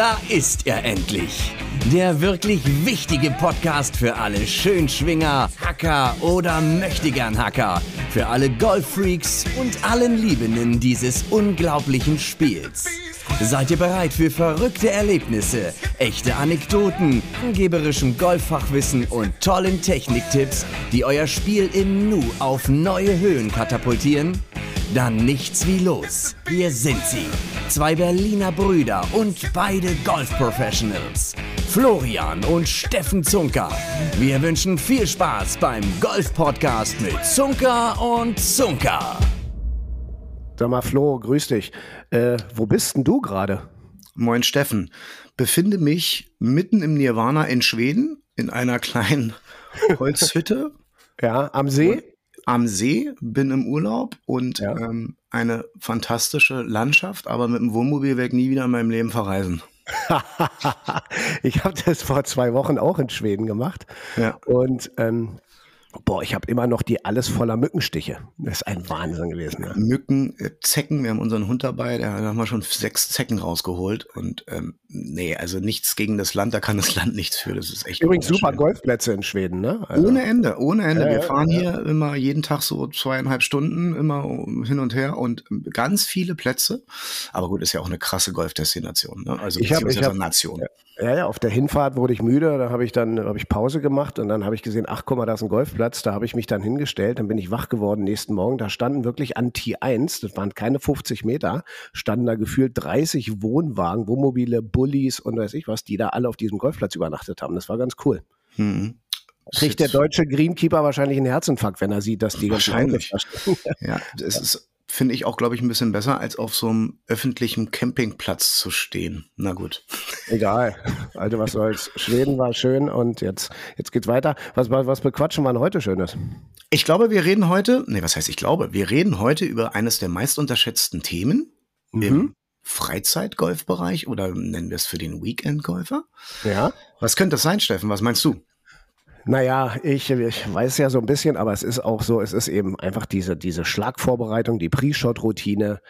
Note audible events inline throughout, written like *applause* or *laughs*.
Da ist er endlich. Der wirklich wichtige Podcast für alle Schönschwinger, Hacker oder Möchtegern Hacker. Für alle Golffreaks und allen Liebenden dieses unglaublichen Spiels. Seid ihr bereit für verrückte Erlebnisse, echte Anekdoten, angeberischem Golffachwissen und tollen Techniktipps, die euer Spiel im Nu auf neue Höhen katapultieren? Dann nichts wie los. Hier sind sie. Zwei Berliner Brüder und beide Golf-Professionals. Florian und Steffen Zunker. Wir wünschen viel Spaß beim Golf-Podcast mit Zunker und Zunker. Sag mal, Flo, grüß dich. Äh, wo bist denn du gerade? Moin Steffen. Befinde mich mitten im Nirvana in Schweden in einer kleinen *laughs* Holzhütte. ja, am See? Am See, bin im Urlaub und ja. ähm, eine fantastische Landschaft, aber mit dem Wohnmobil werde ich nie wieder in meinem Leben verreisen. *laughs* ich habe das vor zwei Wochen auch in Schweden gemacht. Ja. Und ähm, Boah, ich habe immer noch die alles voller Mückenstiche. Das ist ein Wahnsinn gewesen. Ja. Mücken, äh, Zecken, wir haben unseren Hund dabei, da haben wir schon sechs Zecken rausgeholt. Und ähm, nee, also nichts gegen das Land, da kann das Land nichts für. Das ist echt. Übrigens super Golfplätze in Schweden, ne? Also, ohne Ende, ohne Ende. Ja, wir fahren ja. hier immer jeden Tag so zweieinhalb Stunden immer hin und her und ganz viele Plätze. Aber gut, ist ja auch eine krasse Golfdestination, ne? Also ich hab, ich hab, Nation. Ja, ja, auf der Hinfahrt wurde ich müde, da habe ich dann hab ich Pause gemacht und dann habe ich gesehen, ach guck mal, da ist ein Golfplatz, da habe ich mich dann hingestellt, dann bin ich wach geworden nächsten Morgen, da standen wirklich an T1, das waren keine 50 Meter, standen da gefühlt 30 Wohnwagen, Wohnmobile, Bullies und weiß ich was, die da alle auf diesem Golfplatz übernachtet haben. Das war ganz cool. Mhm. Kriegt der deutsche Greenkeeper wahrscheinlich einen Herzinfarkt, wenn er sieht, dass die Wahrscheinlich. Ja, *laughs* es ist finde ich auch, glaube ich, ein bisschen besser, als auf so einem öffentlichen Campingplatz zu stehen. Na gut. Egal. Also was soll's. Schweden war schön und jetzt, jetzt geht's weiter. Was, was bequatschen wir heute Schönes? Ich glaube, wir reden heute, nee, was heißt ich glaube? Wir reden heute über eines der meist unterschätzten Themen mhm. im Freizeitgolfbereich oder nennen wir es für den Weekend-Golfer. Ja. Was könnte das sein, Steffen? Was meinst du? Naja, ich, ich weiß ja so ein bisschen, aber es ist auch so, es ist eben einfach diese, diese Schlagvorbereitung, die Pre-Shot-Routine,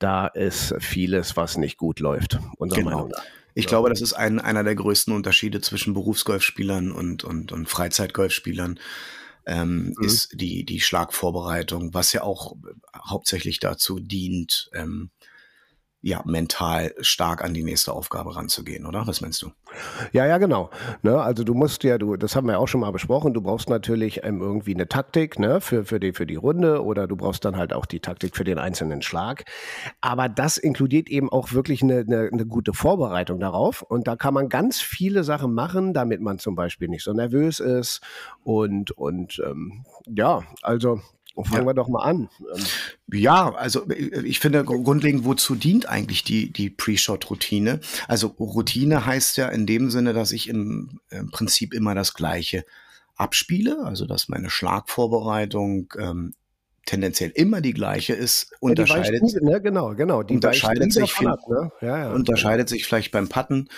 da ist vieles, was nicht gut läuft. Genau. Ich ja. glaube, das ist ein, einer der größten Unterschiede zwischen Berufsgolfspielern und, und, und Freizeitgolfspielern. Ähm, mhm. ist die, die Schlagvorbereitung, was ja auch hauptsächlich dazu dient, ähm, ja, mental stark an die nächste Aufgabe ranzugehen, oder? Was meinst du? Ja, ja, genau. Ne, also du musst ja, du, das haben wir auch schon mal besprochen, du brauchst natürlich ähm, irgendwie eine Taktik ne, für, für, die, für die Runde oder du brauchst dann halt auch die Taktik für den einzelnen Schlag. Aber das inkludiert eben auch wirklich eine, eine, eine gute Vorbereitung darauf. Und da kann man ganz viele Sachen machen, damit man zum Beispiel nicht so nervös ist. Und, und ähm, ja, also fangen ja. wir doch mal an. Ähm, ja, also äh, ich finde grundlegend, wozu dient eigentlich die, die Pre-Shot-Routine? Also Routine heißt ja in dem Sinne, dass ich im, im Prinzip immer das Gleiche abspiele, also dass meine Schlagvorbereitung ähm, tendenziell immer die gleiche ist, unterscheidet, ja, ne? genau, genau, die unterscheidet sich, viel, ab, ne? ja, ja, unterscheidet sich vielleicht beim Putten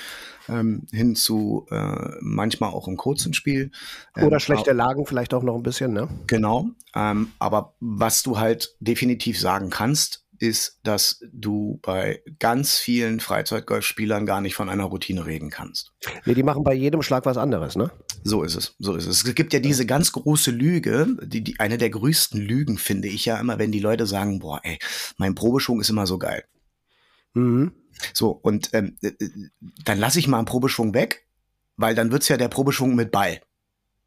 ähm, hin zu äh, manchmal auch im kurzen Spiel. Ähm, Oder schlechte Lagen vielleicht auch noch ein bisschen, ne? Genau. Ähm, aber was du halt definitiv sagen kannst, ist, dass du bei ganz vielen Freizeitgolfspielern gar nicht von einer Routine reden kannst. Nee, die machen bei jedem Schlag was anderes, ne? So ist es, so ist es. Es gibt ja diese ganz große Lüge, die, die eine der größten Lügen finde ich ja immer, wenn die Leute sagen, boah, ey, mein Probeschwung ist immer so geil. Mhm. So, und ähm, äh, äh, dann lasse ich mal einen Probeschwung weg, weil dann wird's ja der Probeschwung mit Ball.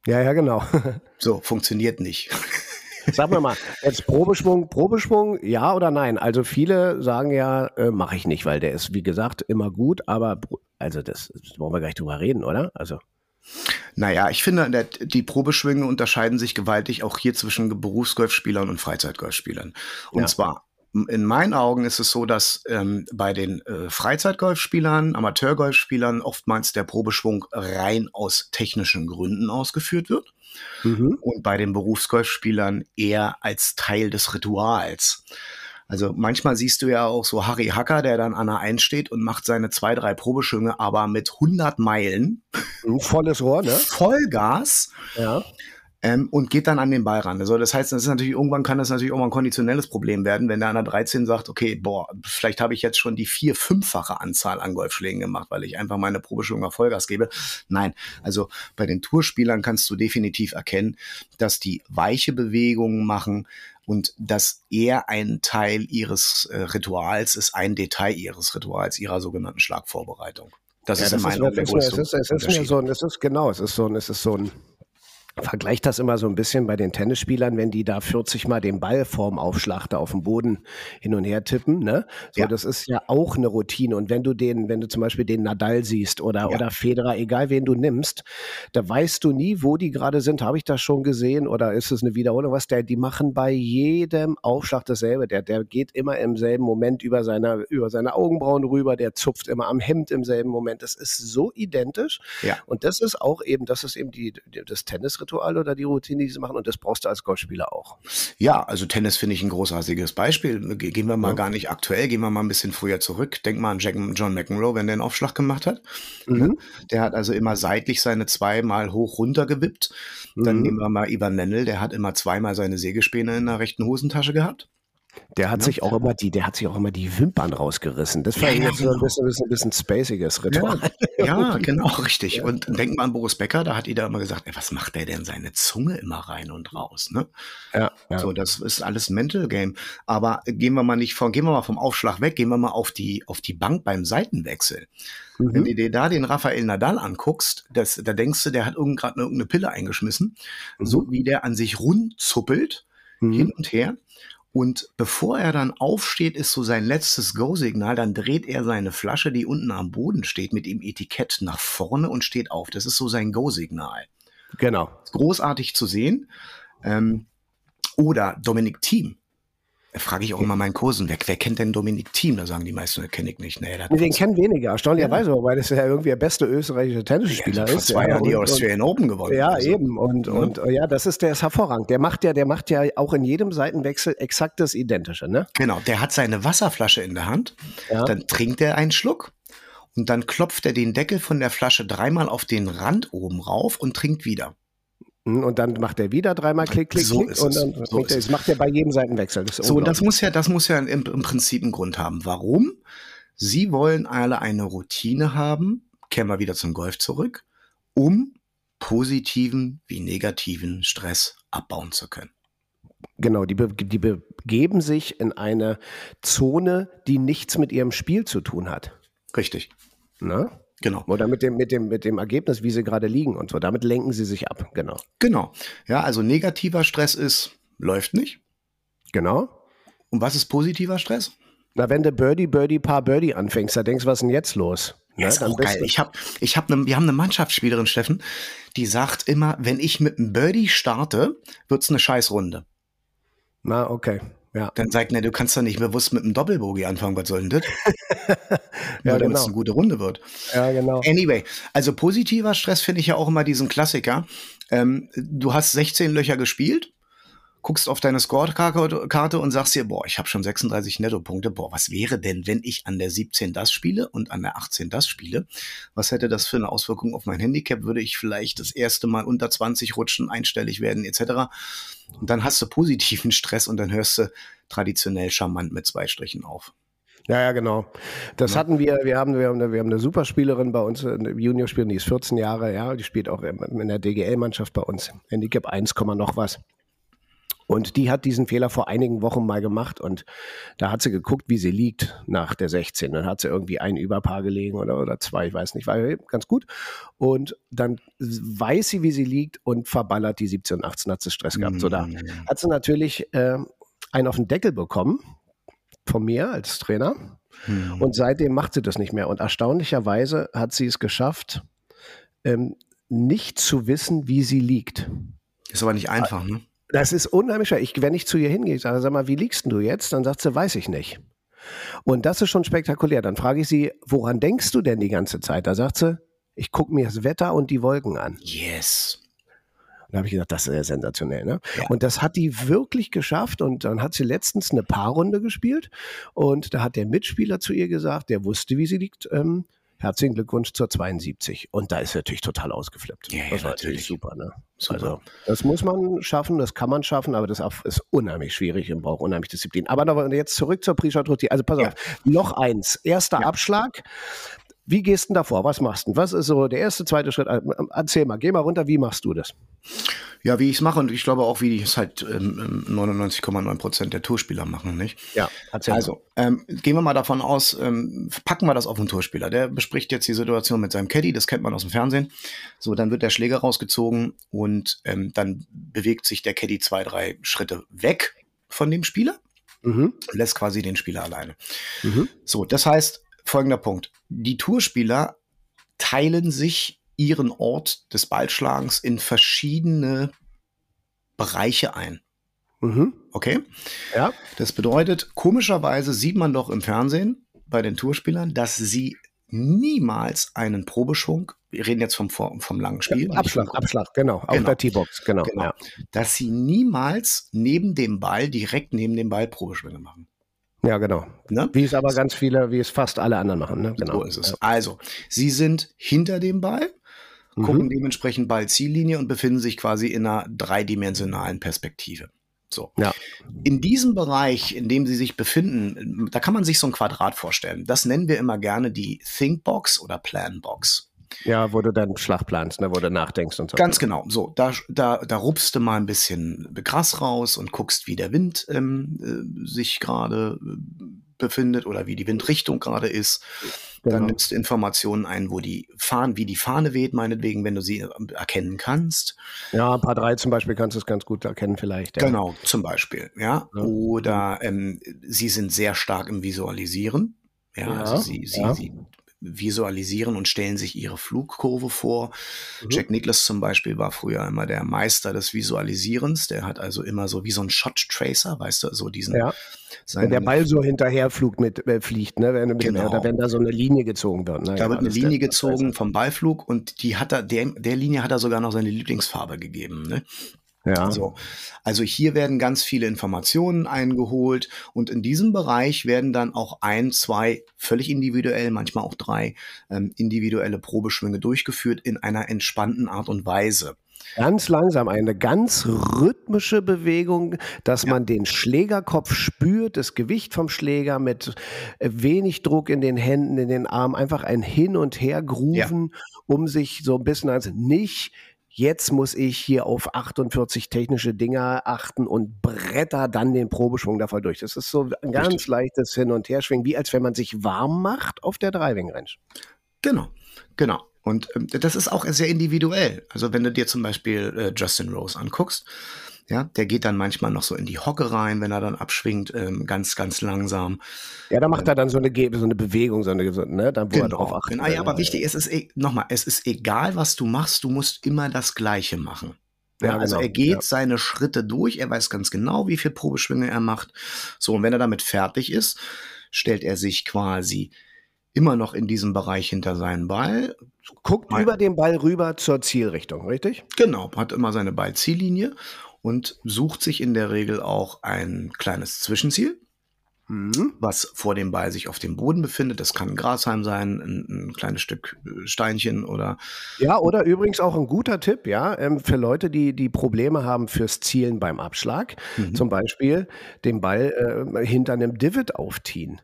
Ja, ja, genau. *laughs* so, funktioniert nicht. *laughs* Sag mir mal, jetzt Probeschwung, Probeschwung, ja oder nein? Also viele sagen ja, äh, mache ich nicht, weil der ist, wie gesagt, immer gut, aber also das, das wollen wir gleich drüber reden, oder? Also. Naja, ich finde, die Probeschwünge unterscheiden sich gewaltig auch hier zwischen Berufsgolfspielern und Freizeitgolfspielern. Und ja. zwar in meinen Augen ist es so, dass ähm, bei den äh, Freizeitgolfspielern, Amateurgolfspielern oftmals der Probeschwung rein aus technischen Gründen ausgeführt wird. Mhm. Und bei den Berufsgolfspielern eher als Teil des Rituals. Also manchmal siehst du ja auch so Harry Hacker, der dann an der Eins steht und macht seine zwei, drei Probeschwünge, aber mit 100 Meilen. Volles Rohr, ne? Vollgas. Ja ähm, und geht dann an den Ball ran. Also das heißt, das ist natürlich irgendwann kann das natürlich irgendwann ein konditionelles Problem werden, wenn der an der 13 sagt, okay, boah, vielleicht habe ich jetzt schon die vier, fünffache Anzahl an Golfschlägen gemacht, weil ich einfach meine Probeschwung auf Vollgas gebe. Nein, also bei den Tourspielern kannst du definitiv erkennen, dass die weiche Bewegungen machen, und dass er ein Teil ihres äh, Rituals ist, ein Detail ihres Rituals, ihrer sogenannten Schlagvorbereitung. Das ja, ist das in meinen Augen der größte es ist, es ist mir so, es ist genau, es ist so, es ist so ein vergleicht das immer so ein bisschen bei den Tennisspielern, wenn die da 40 Mal den Ball vorm Aufschlag da auf dem Boden hin und her tippen, ne? So, ja. das ist ja auch eine Routine. Und wenn du den, wenn du zum Beispiel den Nadal siehst oder, ja. oder Federer, egal wen du nimmst, da weißt du nie, wo die gerade sind. Habe ich das schon gesehen oder ist es eine Wiederholung? Was der, die machen bei jedem Aufschlag dasselbe. Der, der geht immer im selben Moment über seine, über seine Augenbrauen rüber. Der zupft immer am Hemd im selben Moment. Das ist so identisch. Ja. Und das ist auch eben, das ist eben die, das Tennis Ritual oder die Routine, die sie machen und das brauchst du als Golfspieler auch. Ja, also Tennis finde ich ein großartiges Beispiel. Gehen wir mal ja. gar nicht aktuell, gehen wir mal ein bisschen früher zurück. Denk mal an Jack, John McEnroe, wenn der einen Aufschlag gemacht hat. Mhm. Ne? Der hat also immer seitlich seine zweimal hoch runter gewippt. Dann mhm. nehmen wir mal Ivan Lendl, der hat immer zweimal seine Sägespäne in der rechten Hosentasche gehabt. Der hat ja. sich auch immer die, der hat sich auch immer die Wimpern rausgerissen. Das war ja, jetzt genau. ein bisschen, ein bisschen spaciges Ritual. Ja, ja *laughs* genau, richtig. Ja. Und denk mal an Boris Becker, da hat jeder immer gesagt, ey, was macht der denn seine Zunge immer rein und raus, ne? Ja. So, das ist alles Mental Game. Aber gehen wir mal nicht von, gehen wir mal vom Aufschlag weg, gehen wir mal auf die, auf die Bank beim Seitenwechsel. Mhm. Wenn du dir da den Rafael Nadal anguckst, das, da denkst du, der hat gerade irgendeine Pille eingeschmissen, mhm. so wie der an sich rundzuppelt, mhm. hin und her. Und bevor er dann aufsteht, ist so sein letztes Go-Signal, dann dreht er seine Flasche, die unten am Boden steht, mit dem Etikett nach vorne und steht auf. Das ist so sein Go-Signal. Genau. Großartig zu sehen. Ähm, oder Dominik Thiem, frage ich auch immer meinen Kursen weg, wer kennt denn Dominik Thiem? Da sagen die meisten, kenne ich nicht. Nee, den kennen weniger, erstaunlicherweise, ja. weil das ja irgendwie der beste österreichische Tennisspieler ja, ist. Zwei Jahre die Australian Open gewonnen. Ja, also. eben. Und, ja. und ja, das ist, der ist hervorragend. Der macht ja, der macht ja auch in jedem Seitenwechsel exakt das Identische, ne? Genau, der hat seine Wasserflasche in der Hand, ja. dann trinkt er einen Schluck und dann klopft er den Deckel von der Flasche dreimal auf den Rand oben rauf und trinkt wieder. Und dann macht er wieder dreimal Klick, Klick, so Klick und dann so das macht er bei jedem Seitenwechsel. Das so, das muss ja, das muss ja im, im Prinzip einen Grund haben. Warum? Sie wollen alle eine Routine haben, kehren wir wieder zum Golf zurück, um positiven wie negativen Stress abbauen zu können. Genau, die, die begeben sich in eine Zone, die nichts mit ihrem Spiel zu tun hat. Richtig. Na? Genau. Oder mit dem, mit dem, mit dem Ergebnis, wie sie gerade liegen und so. Damit lenken sie sich ab. Genau. Genau. Ja, also negativer Stress ist, läuft nicht. Genau. Und was ist positiver Stress? Na, wenn du Birdie, Birdie, Paar Birdie anfängst, da denkst du, was ist denn jetzt los? Ja, ist auch geil. Ich hab, ich hab ne, wir haben eine Mannschaftsspielerin, Steffen, die sagt immer, wenn ich mit einem Birdie starte, wird's eine Scheißrunde. Na, okay. Ja. Dann sagt er, du kannst doch nicht bewusst mit einem Doppelbogie anfangen, was soll denn das? *laughs* ja, damit es genau. eine gute Runde wird. Ja, genau. Anyway, also positiver Stress finde ich ja auch immer diesen Klassiker. Ähm, du hast 16 Löcher gespielt guckst auf deine Scorekarte und sagst dir, boah, ich habe schon 36 Nettopunkte. Boah, was wäre denn, wenn ich an der 17 das spiele und an der 18 das spiele? Was hätte das für eine Auswirkung auf mein Handicap? Würde ich vielleicht das erste Mal unter 20 rutschen, einstellig werden etc. Und dann hast du positiven Stress und dann hörst du traditionell charmant mit zwei Strichen auf. Ja, ja, genau. Das ja. hatten wir, wir haben, wir haben, eine, wir haben eine Superspielerin bei uns, eine Juniorspielerin, die ist 14 Jahre, ja, die spielt auch in der DGL-Mannschaft bei uns. Handicap 1, noch was. Und die hat diesen Fehler vor einigen Wochen mal gemacht und da hat sie geguckt, wie sie liegt nach der 16. Dann hat sie irgendwie ein Überpaar gelegen oder, oder zwei, ich weiß nicht, war ganz gut. Und dann weiß sie, wie sie liegt und verballert die 17 und 18, hat sie Stress gehabt. So, da mm. hat sie natürlich äh, einen auf den Deckel bekommen von mir als Trainer. Mhm. Und seitdem macht sie das nicht mehr. Und erstaunlicherweise hat sie es geschafft, ähm, nicht zu wissen, wie sie liegt. Ist aber nicht einfach, ne? Das ist unheimlich schwer. Ich, wenn ich zu ihr hingehe, sage, sag mal, wie liegst du jetzt? Dann sagt sie, weiß ich nicht. Und das ist schon spektakulär. Dann frage ich sie, woran denkst du denn die ganze Zeit? Da sagt sie, ich gucke mir das Wetter und die Wolken an. Yes. Da habe ich gedacht, das ist ja sensationell. Ne? Ja. Und das hat die wirklich geschafft. Und dann hat sie letztens eine Paarrunde gespielt. Und da hat der Mitspieler zu ihr gesagt, der wusste, wie sie liegt. Ähm, herzlichen Glückwunsch zur 72. Und da ist er natürlich total ausgeflippt. Ja, ja, das war natürlich. super, ne? Super. Also, das muss man schaffen, das kann man schaffen, aber das ist unheimlich schwierig und braucht unheimlich Disziplin. Aber noch, jetzt zurück zur Prisha-Trotti. Also pass Ja. auf, noch eins. Erster Abschlag. Wie gehst du denn davor? Was machst du? Was ist so der erste, zweite Schritt? Äh, Erzähl mal, geh mal runter, wie machst du das? Ja, wie ich es mache und ich glaube auch, wie es halt ähm, 99,9 Prozent der Tourspieler machen, nicht? Ja, erzähl Also, ähm, gehen wir mal davon aus, ähm, packen wir das auf einen Tourspieler. Der bespricht jetzt die Situation mit seinem Caddy, das kennt man aus dem Fernsehen. So, dann wird der Schläger rausgezogen und ähm, dann bewegt sich der Caddy zwei, drei Schritte weg von dem Spieler Mhm. und lässt quasi den Spieler alleine. Mhm. So, das heißt, folgender Punkt. Die Tourspieler teilen sich ihren Ort des Ballschlagens in verschiedene Bereiche ein. Mhm. Okay? Ja. Das bedeutet, komischerweise sieht man doch im Fernsehen bei den Tourspielern, dass sie niemals einen Probeschwung, wir reden jetzt vom, vom langen Spiel, nicht Abschlag, vom- Abschlag, genau. Auf Genau. der T-Box, genau. Genau. Ja. dass sie niemals neben dem Ball, direkt neben dem Ball Probeschwünge machen. Ja, genau. Ne? Wie es aber ganz viele, wie es fast alle anderen machen. Ne? Genau. So ist es. Also, sie sind hinter dem Ball, Mhm. gucken dementsprechend Ball-Ziellinie und befinden sich quasi in einer dreidimensionalen Perspektive. So. Ja. In diesem Bereich, in dem sie sich befinden, da kann man sich so ein Quadrat vorstellen. Das nennen wir immer gerne die Thinkbox oder Planbox. Ja, wo du dann Schlag planst, ne? wo du nachdenkst und so. Ganz genau. So, da, da, da rupst du mal ein bisschen Gras raus und guckst, wie der Wind ähm, äh, sich gerade äh, befindet oder wie die Windrichtung gerade ist. Dann Genau. nimmst du Informationen ein, wo die Fahnen, wie die Fahne weht, meinetwegen, wenn du sie äh, erkennen kannst. Ja, ein paar drei zum Beispiel kannst du es ganz gut erkennen vielleicht. Ja. Genau, zum Beispiel. Ja. Ja. Oder ähm, sie sind sehr stark im Visualisieren. Ja, Ja, also sie, sie, ja. sie visualisieren und stellen sich ihre Flugkurve vor. Mhm. Jack Nicklaus zum Beispiel war früher immer der Meister des Visualisierens. Der hat also immer so wie so ein Shot Tracer, weißt du, so diesen. Ja. Wenn der Ball so hinterher flug mit, äh, fliegt, ne? wenn, Genau. oder wenn da so eine Linie gezogen wird. Ne? Da Genau, wird eine das ist Linie gezogen vom Ballflug und die hat er, der, der Linie hat er sogar noch seine Lieblingsfarbe gegeben. Ne? Ja. So. Also hier werden ganz viele Informationen eingeholt und in diesem Bereich werden dann auch ein, zwei, völlig individuell, manchmal auch drei ähm, individuelle Probeschwünge durchgeführt in einer entspannten Art und Weise. Ganz langsam, eine ganz rhythmische Bewegung, dass man den Schlägerkopf spürt, das Gewicht vom Schläger mit äh, wenig Druck in den Händen, in den Armen, einfach ein Hin- und Her-Grooven, um sich so ein bisschen als nicht, jetzt muss ich hier auf 48 technische Dinger achten und bretter dann den Probeschwung da voll durch. Das ist so ein ganz Richtig. leichtes Hin- und Herschwingen, wie als wenn man sich warm macht auf der Driving Range. Genau, genau. Und ähm, das ist auch sehr individuell. Also wenn du dir zum Beispiel äh, Justin Rose anguckst, ja, der geht dann manchmal noch so in die Hocke rein, wenn er dann abschwingt, ähm, ganz, ganz langsam. Ja, da macht er dann so eine, so eine Bewegung, so eine, ne, dann wo er drauf achtet. Genau, ja, aber wichtig, es ist e- nochmal, es ist egal, was du machst, du musst immer das Gleiche machen. Ja, also genau, er geht ja. seine Schritte durch, er weiß ganz genau, wie viel Probeschwünge er macht. So, und wenn er damit fertig ist, stellt er sich quasi immer noch in diesem Bereich hinter seinen Ball. Guckt Nein. über den Ball rüber zur Zielrichtung, richtig? Genau, hat immer seine Ballziellinie und sucht sich in der Regel auch ein kleines Zwischenziel. Mhm. was vor dem Ball sich auf dem Boden befindet. Das kann ein Grashalm sein, ein, ein kleines Stück äh, Steinchen oder Ja, oder übrigens auch ein guter Tipp, ja, ähm, für Leute, die, die Probleme haben fürs Zielen beim Abschlag. Mhm. Zum Beispiel den Ball äh, hinter einem Divot aufziehen.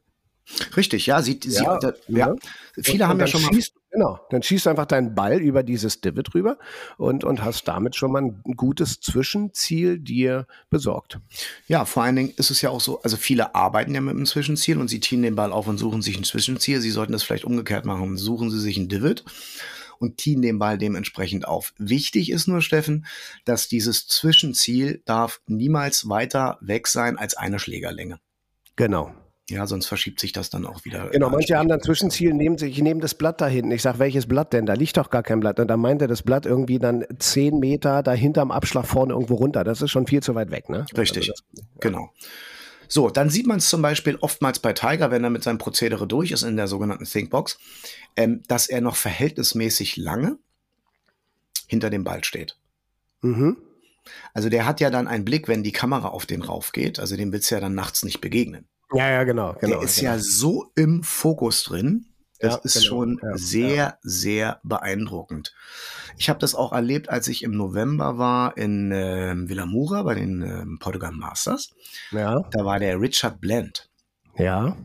richtig, ja, sieht, sie, Ja, da, ja. ja. Viele Und haben ja schon mal schießt, Genau, dann schießt einfach deinen Ball über dieses Divot rüber und, und hast damit schon mal ein gutes Zwischenziel dir besorgt. Ja, vor allen Dingen ist es ja auch so, also viele arbeiten ja mit einem Zwischenziel und sie ziehen den Ball auf und suchen sich ein Zwischenziel. Sie sollten das vielleicht umgekehrt machen. Suchen sie sich ein Divot und ziehen den Ball dementsprechend auf. Wichtig ist nur, Steffen, dass dieses Zwischenziel darf niemals weiter weg sein als eine Schlägerlänge. Genau. Ja, sonst verschiebt sich das dann auch wieder. Genau, manche haben dann Zwischenziel, nehmen sich, ich nehme das Blatt da hinten. Ich sage, welches Blatt denn? Da liegt doch gar kein Blatt. Und dann meint er das Blatt irgendwie dann zehn Meter dahinter am Abschlag vorne irgendwo runter. Das ist schon viel zu weit weg, ne? Richtig, Also das, genau. So, dann sieht man es zum Beispiel oftmals bei Tiger, wenn er mit seinem Prozedere durch ist in der sogenannten Thinkbox, ähm, dass er noch verhältnismäßig lange hinter dem Ball steht. mhm. Also der hat ja dann einen Blick, wenn die Kamera auf den rauf geht. Also dem willst du ja dann nachts nicht begegnen. Ja, ja, genau. genau der ist genau. ja so im Fokus drin, Das Ja, ist genau. schon Ja, sehr, sehr beeindruckend. Ich habe das auch erlebt, als ich im November war in ähm, Villamura bei den ähm, Portugal Masters. Ja, Da war der Richard Blend. ja,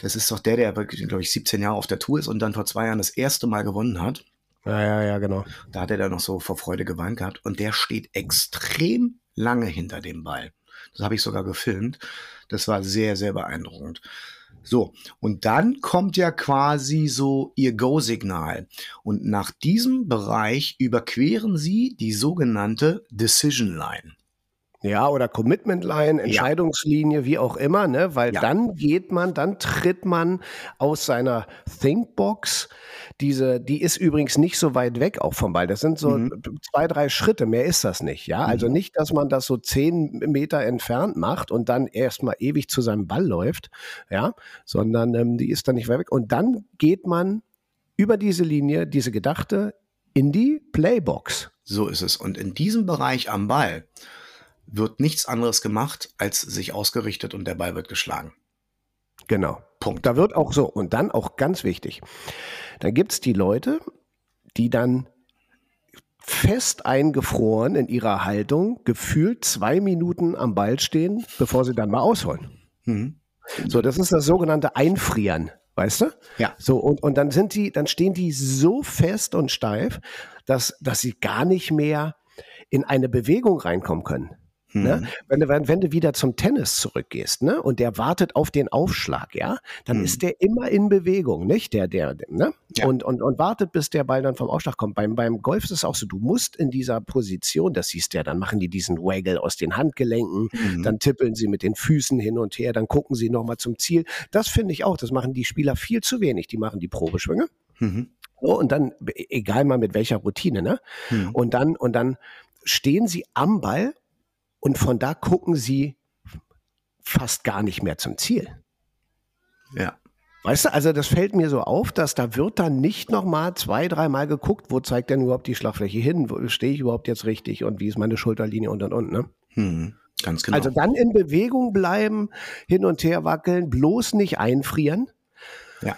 Das ist doch der, der, glaube ich, 17 Jahre auf der Tour ist und dann vor zwei Jahren das erste Mal gewonnen hat. ja, ja, ja, genau. Da hat er dann noch so vor Freude geweint gehabt. Und der steht extrem lange hinter dem Ball. Das habe ich sogar gefilmt. Das war sehr, sehr beeindruckend. So, und dann kommt ja quasi so ihr Go-Signal. Und nach diesem Bereich überqueren sie die sogenannte Decision Line. Ja, oder Commitment Line, Entscheidungslinie, wie auch immer, ne? Weil Ja. dann geht man, dann tritt man aus seiner Thinkbox. Diese, die ist übrigens nicht so weit weg auch vom Ball. Das sind so Mhm. zwei, drei Schritte, mehr ist das nicht. Ja, also Mhm. nicht, dass man das so zehn Meter entfernt macht und dann erstmal ewig zu seinem Ball läuft, ja, sondern ähm, die ist dann nicht weit weg. Und dann geht man über diese Linie, diese gedachte, in die Playbox. So ist es. Und in diesem Bereich am Ball wird nichts anderes gemacht, als sich ausgerichtet und der Ball wird geschlagen. Genau. Punkt. Da wird auch so, und dann auch ganz wichtig, dann gibt es die Leute, die dann fest eingefroren in ihrer Haltung, gefühlt zwei Minuten am Ball stehen, bevor sie dann mal ausholen. Mhm. So, das ist das sogenannte Einfrieren, weißt du? Ja. So, und, und dann sind die, dann stehen die so fest und steif, dass, dass sie gar nicht mehr in eine Bewegung reinkommen können. Ne? Mhm. Wenn, du, wenn, wenn du wieder zum Tennis zurückgehst, ne, und der wartet auf den Aufschlag, ja, dann Mhm. ist der immer in Bewegung, nicht? Der, der, ne? Ja. Und, und, und wartet, bis der Ball dann vom Aufschlag kommt. Beim, beim Golf ist es auch so, du musst in dieser Position, das siehst du ja, dann machen die diesen Waggle aus den Handgelenken, Mhm. dann tippeln sie mit den Füßen hin und her, dann gucken sie nochmal zum Ziel. Das finde ich auch, das machen die Spieler viel zu wenig. Die machen die Probeschwünge. Mhm. So, und dann, egal mal mit welcher Routine, ne? Mhm. Und dann, und dann stehen sie am Ball und von da gucken sie fast gar nicht mehr zum Ziel. Ja. Weißt du, also das fällt mir so auf, dass da wird dann nicht nochmal zwei, dreimal geguckt, wo zeigt denn überhaupt die Schlagfläche hin, wo stehe ich überhaupt jetzt richtig und wie ist meine Schulterlinie und und und. Ne? Mhm. Ganz genau. Also dann in Bewegung bleiben, hin und her wackeln, bloß nicht einfrieren. Ja.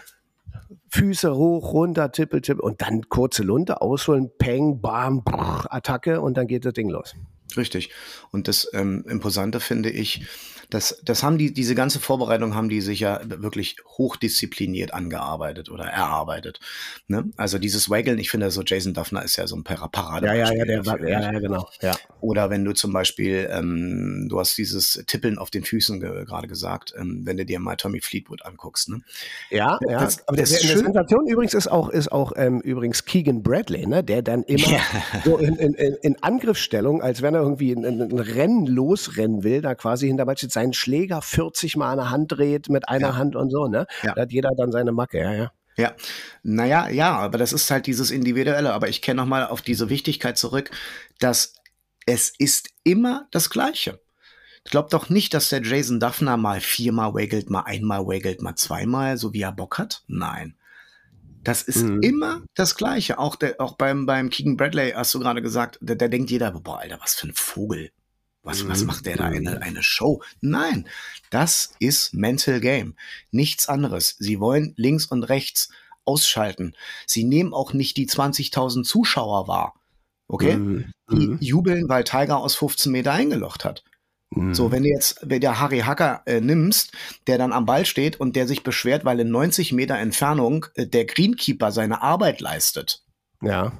Füße hoch, runter, tippel, tippel und dann kurze Lunte ausholen, Peng, Bam, brr, Attacke und dann geht das Ding los. Richtig. Und das ähm, Imposante finde ich, das, das haben die, diese ganze Vorbereitung haben die sich ja wirklich hochdiszipliniert angearbeitet oder erarbeitet. Ne? Also dieses Waggeln, ich finde so Jason Duffner ist ja so ein Para- Parade. Ja, ja, ja, der war, ja, ja, genau. Ja. Oder wenn du zum Beispiel, ähm, du hast dieses Tippeln auf den Füßen ge gerade gesagt, ähm, wenn du dir mal Tommy Fleetwood anguckst. Ne? Ja, ja. Das- aber das der, ist in der schön. Sensation übrigens ist auch, ist auch ähm, übrigens Keegan Bradley, ne? der dann immer *laughs* Ja. so in, in, in in Angriffsstellung, als wenn er irgendwie ein, ein, Rennen losrennen will, da quasi hinterbei steht, seinen Schläger 40 Mal an der Hand dreht mit einer Ja. Hand und so, ne? Ja. Da hat jeder dann seine Macke, ja, ja. Ja, naja, ja, aber das ist halt dieses Individuelle. Aber ich kenne nochmal auf diese Wichtigkeit zurück, dass es ist immer das Gleiche. Glaub doch nicht, dass der Jason Duffner mal viermal waggelt, mal einmal waggelt, mal zweimal, so wie er Bock hat. Nein. Das ist Mhm. immer das Gleiche. Auch, der, auch beim, beim Keegan Bradley hast du gerade gesagt, da, da denkt jeder, boah, Alter, was für ein Vogel. Was, was Mhm. macht der da? Eine, eine Show? Nein, das ist Mental Game. Nichts anderes. Sie wollen links und rechts ausschalten. Sie nehmen auch nicht die 20.000 Zuschauer wahr. Okay? Mhm. Die Mhm. jubeln, weil Tiger aus 15 Meter eingelocht hat. Mhm. So, wenn du jetzt, wenn der Harry Hacker äh, nimmst, der dann am Ball steht und der sich beschwert, weil in 90 Meter Entfernung äh, der Greenkeeper seine Arbeit leistet, Ja.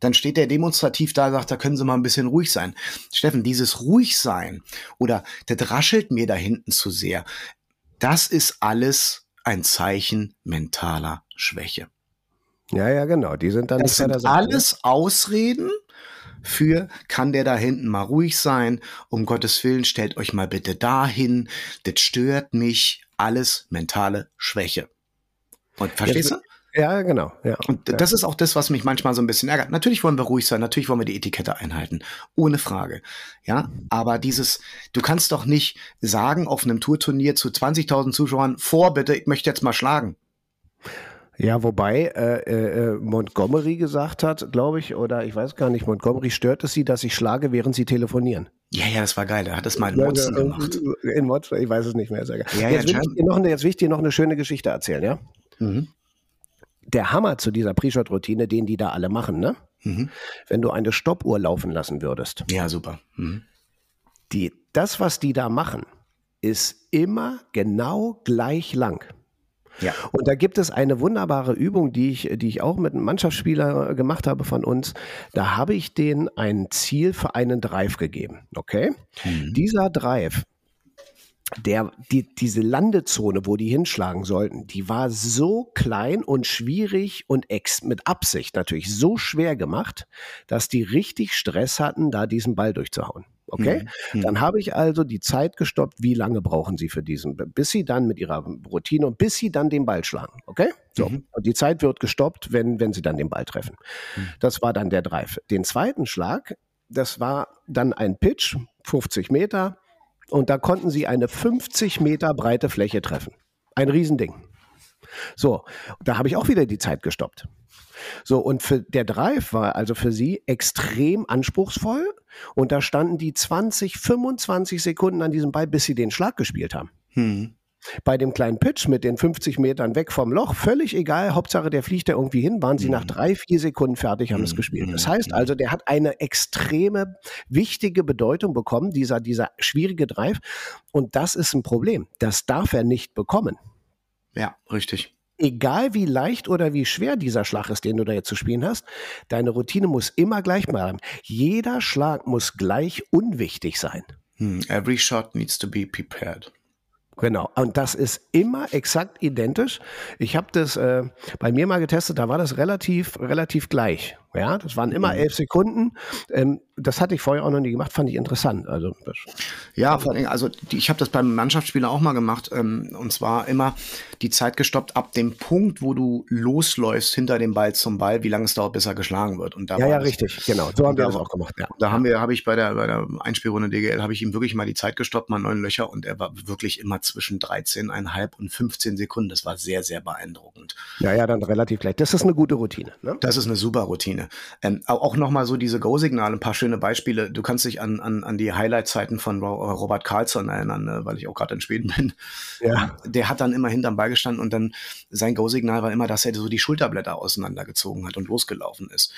dann steht der demonstrativ da, sagt, da können Sie mal ein bisschen ruhig sein. Steffen, dieses ruhig sein oder das raschelt mir da hinten zu sehr, das ist alles ein Zeichen mentaler Schwäche. Ja, ja, genau. Die sind dann Das sind alles Ausreden für, kann der da hinten mal ruhig sein? Um Gottes Willen, stellt euch mal bitte dahin. Das stört mich. Alles mentale Schwäche. Und verstehst du? Ne? Ja, genau. Ja. Und ja. das ist auch das, was mich manchmal so ein bisschen ärgert. Natürlich wollen wir ruhig sein, natürlich wollen wir die Etikette einhalten, ohne Frage. Ja, aber dieses, du kannst doch nicht sagen auf einem Tourturnier zu 20.000 Zuschauern, vor bitte, ich möchte jetzt mal schlagen. Ja, wobei äh, äh, Montgomery gesagt hat, glaube ich, oder ich weiß gar nicht, Montgomery stört es sie, dass ich schlage, während sie telefonieren. Ja, ja, das war geil. Der hat das mal in Monster Ja, gemacht. äh, In Monster, ich weiß es nicht mehr. Sehr geil. Ja, ja, jetzt, will Jam. ich noch, eine- jetzt will ich dir noch eine schöne Geschichte erzählen, ja? Mhm. der Hammer zu dieser Pre-Shot-Routine, den die da alle machen, ne? Mhm. Wenn du eine Stoppuhr laufen lassen würdest. Ja, super. Mhm. Die, das, was die da machen, ist immer genau gleich lang. Ja. Und da gibt es eine wunderbare Übung, die ich, die ich auch mit einem Mannschaftsspieler gemacht habe von uns. Da habe ich denen ein Ziel für einen Drive gegeben. Okay? Mhm. Dieser Drive, der, die, diese Landezone, wo die hinschlagen sollten, die war so klein und schwierig und ex mit Absicht natürlich so schwer gemacht, dass die richtig Stress hatten, da diesen Ball durchzuhauen. Okay? Mhm. Dann habe ich also die Zeit gestoppt, wie lange brauchen Sie für diesen, bis Sie dann mit Ihrer Routine und bis Sie dann den Ball schlagen. Okay? So. Mhm. Und die Zeit wird gestoppt, wenn, wenn Sie dann den Ball treffen. Mhm. Das war dann der Drive. Den zweiten Schlag, das war dann ein Pitch, 50 Meter, und da konnten Sie eine 50 Meter breite Fläche treffen. Ein Riesending. So, da habe ich auch wieder die Zeit gestoppt. So, und für der Drive war also für sie extrem anspruchsvoll. Und da standen die 20, 25 Sekunden an diesem Ball, bis sie den Schlag gespielt haben. Mhm. Bei dem kleinen Pitch mit den 50 Metern weg vom Loch, völlig egal, Hauptsache der fliegt da irgendwie hin, waren sie nach drei, vier Sekunden fertig, haben es Mhm. gespielt. Das Mhm. heißt also, der hat eine extreme, wichtige Bedeutung bekommen, dieser, dieser schwierige Drive. Und das ist ein Problem. Das darf er nicht bekommen Ja, richtig. Egal wie leicht oder wie schwer dieser Schlag ist, den du da jetzt zu spielen hast, deine Routine muss immer gleich bleiben. Jeder Schlag muss gleich unwichtig sein. Hm. Every shot needs to be prepared. Genau. Und das ist immer exakt identisch. Ich habe das äh, bei mir mal getestet, da war das relativ, relativ gleich. Ja, das waren immer elf Sekunden. Ähm, das hatte ich vorher auch noch nie gemacht, fand ich interessant. Also Ja, vor allem, also ich habe das beim Mannschaftsspieler auch mal gemacht. Ähm, und zwar immer die Zeit gestoppt ab dem Punkt, wo du losläufst hinter dem Ball zum Ball, wie lange es dauert, bis er geschlagen wird. Und da ja, ja, richtig, genau. So haben wir Da das auch gemacht. Ja. Da haben wir, habe ich bei der, bei der Einspielrunde DGL, habe ich ihm wirklich mal die Zeit gestoppt, mal neun Löcher und er war wirklich immer zwischen 13,5 und 15 Sekunden. Das war sehr, sehr beeindruckend. ja, ja, dann relativ gleich. Das ist eine gute Routine. Ne? Das ist eine super Routine. Ähm, au- auch nochmal so diese Go-Signale, ein paar schöne Beispiele. Du kannst dich an, an, an die Highlight-Zeiten von Ro- Robert Carlson erinnern, ne, weil ich auch gerade in Schweden bin. Ja. Der hat dann immer hinterm Ball gestanden und dann sein Go-Signal war immer, dass er so die Schulterblätter auseinandergezogen hat und losgelaufen ist.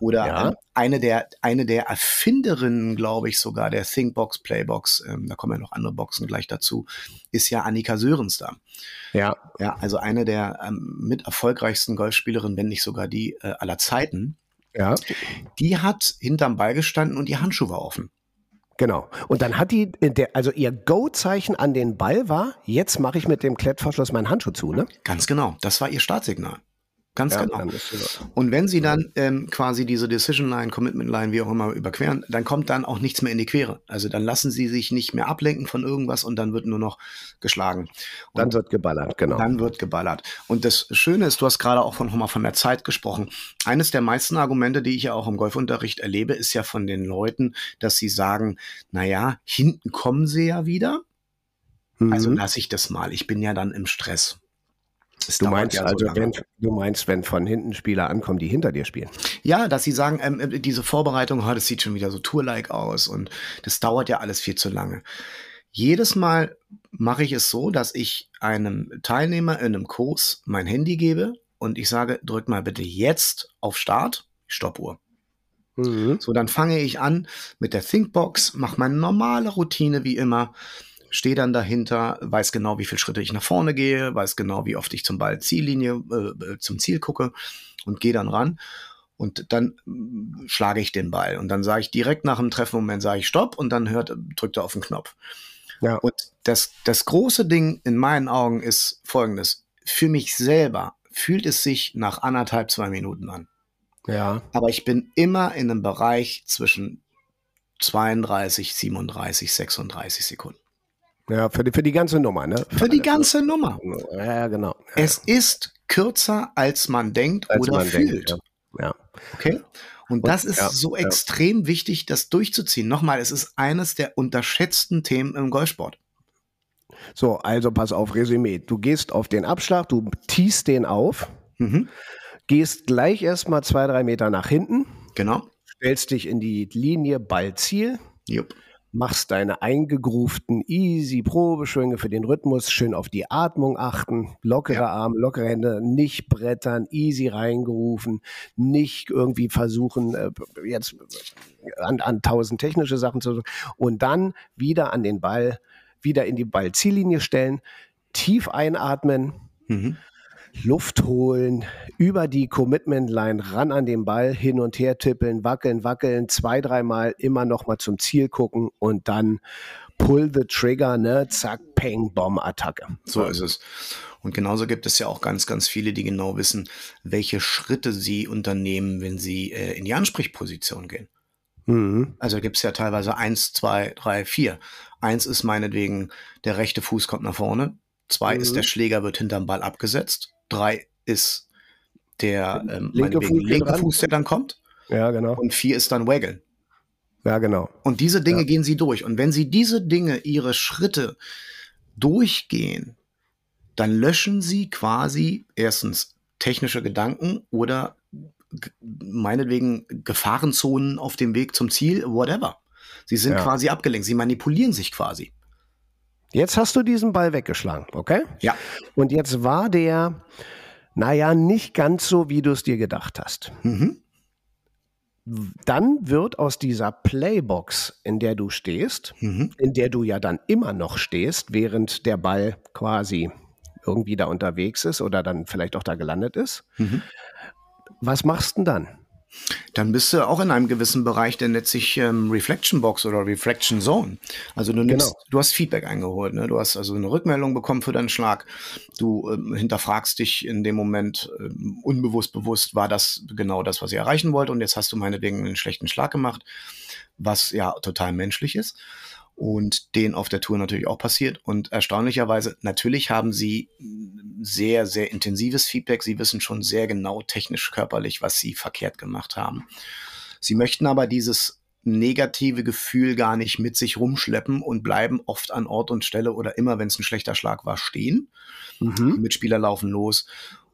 Oder Ja. ähm, eine der, eine der Erfinderinnen, glaube ich sogar, der Thinkbox, Playbox, ähm, da kommen ja noch andere Boxen gleich dazu, ist ja Annika Sörenstam. Ja, Ja, also eine der ähm, mit erfolgreichsten Golfspielerinnen, wenn nicht sogar die äh, aller Zeiten. Ja. Die hat hinterm Ball gestanden und ihr Handschuh war offen. Genau. Und dann hat die, äh, also ihr Go-Zeichen an den Ball war, jetzt mache ich mit dem Klettverschluss meinen Handschuh zu, ne? Ganz genau. Das war ihr Startsignal. Ganz genau. ist es- Und wenn sie dann ähm, quasi diese Decision Line, Commitment Line, wie auch immer, überqueren, dann kommt dann auch nichts mehr in die Quere. Also dann lassen sie sich nicht mehr ablenken von irgendwas und dann wird nur noch geschlagen. Und Dann wird geballert, genau. Dann wird geballert. Und das Schöne ist, du hast gerade auch von, noch mal von der Zeit gesprochen. Eines der meisten Argumente, die ich ja auch im Golfunterricht erlebe, ist ja von den Leuten, dass sie sagen, na ja, hinten kommen sie ja wieder. Also Mhm. lasse ich das mal. Ich bin ja dann im Stress. Du meinst ja so also, lange. wenn, du meinst, wenn von hinten Spieler ankommen, die hinter dir spielen. Ja, dass sie sagen, ähm, äh, diese Vorbereitung, oh, das sieht schon wieder so tourlike aus und das dauert ja alles viel zu lange. Jedes Mal mache ich es so, dass ich einem Teilnehmer in einem Kurs mein Handy gebe und ich sage, drück mal bitte jetzt auf Start, Stoppuhr. Mhm. So, dann fange ich an mit der Thinkbox, mache meine normale Routine wie immer, stehe dann dahinter, weiß genau, wie viele Schritte ich nach vorne gehe, weiß genau, wie oft ich zum Ball Ziellinie, äh, zum Ziel gucke und gehe dann ran. Und dann mm, schlage ich den Ball. Und dann sage ich direkt nach dem Treffmoment, sage ich Stopp und dann hört, drückt er auf den Knopf. Ja. Und das, das große Ding in meinen Augen ist folgendes. Für mich selber fühlt es sich nach anderthalb, zwei Minuten an. Ja. Aber ich bin immer in einem Bereich zwischen 32, 37, 36 Sekunden. Ja, für die, für die ganze Nummer, ne? Für die ganze Nummer. Ja, genau. Es ist kürzer, als man denkt Als oder man fühlt. denkt, ja. ja. Okay? Und das ist ja, so ja. extrem wichtig, das durchzuziehen. Nochmal, es ist eines der unterschätzten Themen im Golfsport. So, also pass auf, Resümee. Du gehst auf den Abschlag, du tiest den auf, Mhm. gehst gleich erstmal zwei, drei Meter nach hinten, Genau. stellst dich in die Linie Ballziel, Jupp. Machst deine eingegrooften easy Probeschwünge für den Rhythmus, schön auf die Atmung achten, lockere ja. Arme, lockere Hände, nicht brettern, easy reingerufen, nicht irgendwie versuchen, äh, jetzt an, an tausend technische Sachen zu und dann wieder an den Ball, wieder in die Ballziellinie stellen, tief einatmen. Mhm Luft holen, über die Commitment Line ran an den Ball, hin und her tippeln, wackeln, wackeln, zwei, dreimal immer noch mal zum Ziel gucken und dann pull the trigger, ne, zack, peng, Bomb, Attacke. So ist es. Und genauso gibt es ja auch ganz, ganz viele, die genau wissen, welche Schritte sie unternehmen, wenn sie äh, in die Ansprechposition gehen. Mhm. Also gibt es ja teilweise eins, zwei, drei, vier. Eins ist meinetwegen, der rechte Fuß kommt nach vorne. Zwei mhm. ist, der Schläger wird hinterm Ball abgesetzt drei ist der ähm, linke, Fuß, linke Fuß, der dann kommt. Ja, genau. Und vier ist dann Waggle. Ja, genau. Und diese Dinge ja. gehen sie durch. Und wenn sie diese Dinge, ihre Schritte durchgehen, dann löschen sie quasi erstens technische Gedanken oder meinetwegen Gefahrenzonen auf dem Weg zum Ziel, whatever. Sie sind ja. quasi abgelenkt, sie manipulieren sich quasi. Jetzt hast du diesen Ball weggeschlagen, okay? Ja. Und jetzt war der, naja, nicht ganz so, wie du es dir gedacht hast. Mhm. Dann wird aus dieser Playbox, in der du stehst, mhm. in der du ja dann immer noch stehst, während der Ball quasi irgendwie da unterwegs ist oder dann vielleicht auch da gelandet ist, mhm. was machst du denn dann? Dann bist du auch in einem gewissen Bereich, der nennt sich ähm, Reflection Box oder Reflection Zone. Also du nimmst, genau. du hast Feedback eingeholt, ne? Du hast also eine Rückmeldung bekommen für deinen Schlag. Du ähm, hinterfragst dich in dem Moment ähm, unbewusst, bewusst, war das genau das, was ich erreichen wollte? Und jetzt hast du meinetwegen einen schlechten Schlag gemacht, was ja total menschlich ist und den auf der Tour natürlich auch passiert. Und erstaunlicherweise, natürlich haben sie sehr, sehr intensives Feedback. Sie wissen schon sehr genau technisch, körperlich, was sie verkehrt gemacht haben. Sie möchten aber dieses negative Gefühl gar nicht mit sich rumschleppen und bleiben oft an Ort und Stelle oder immer, wenn es ein schlechter Schlag war, stehen. Mhm. Die Mitspieler laufen los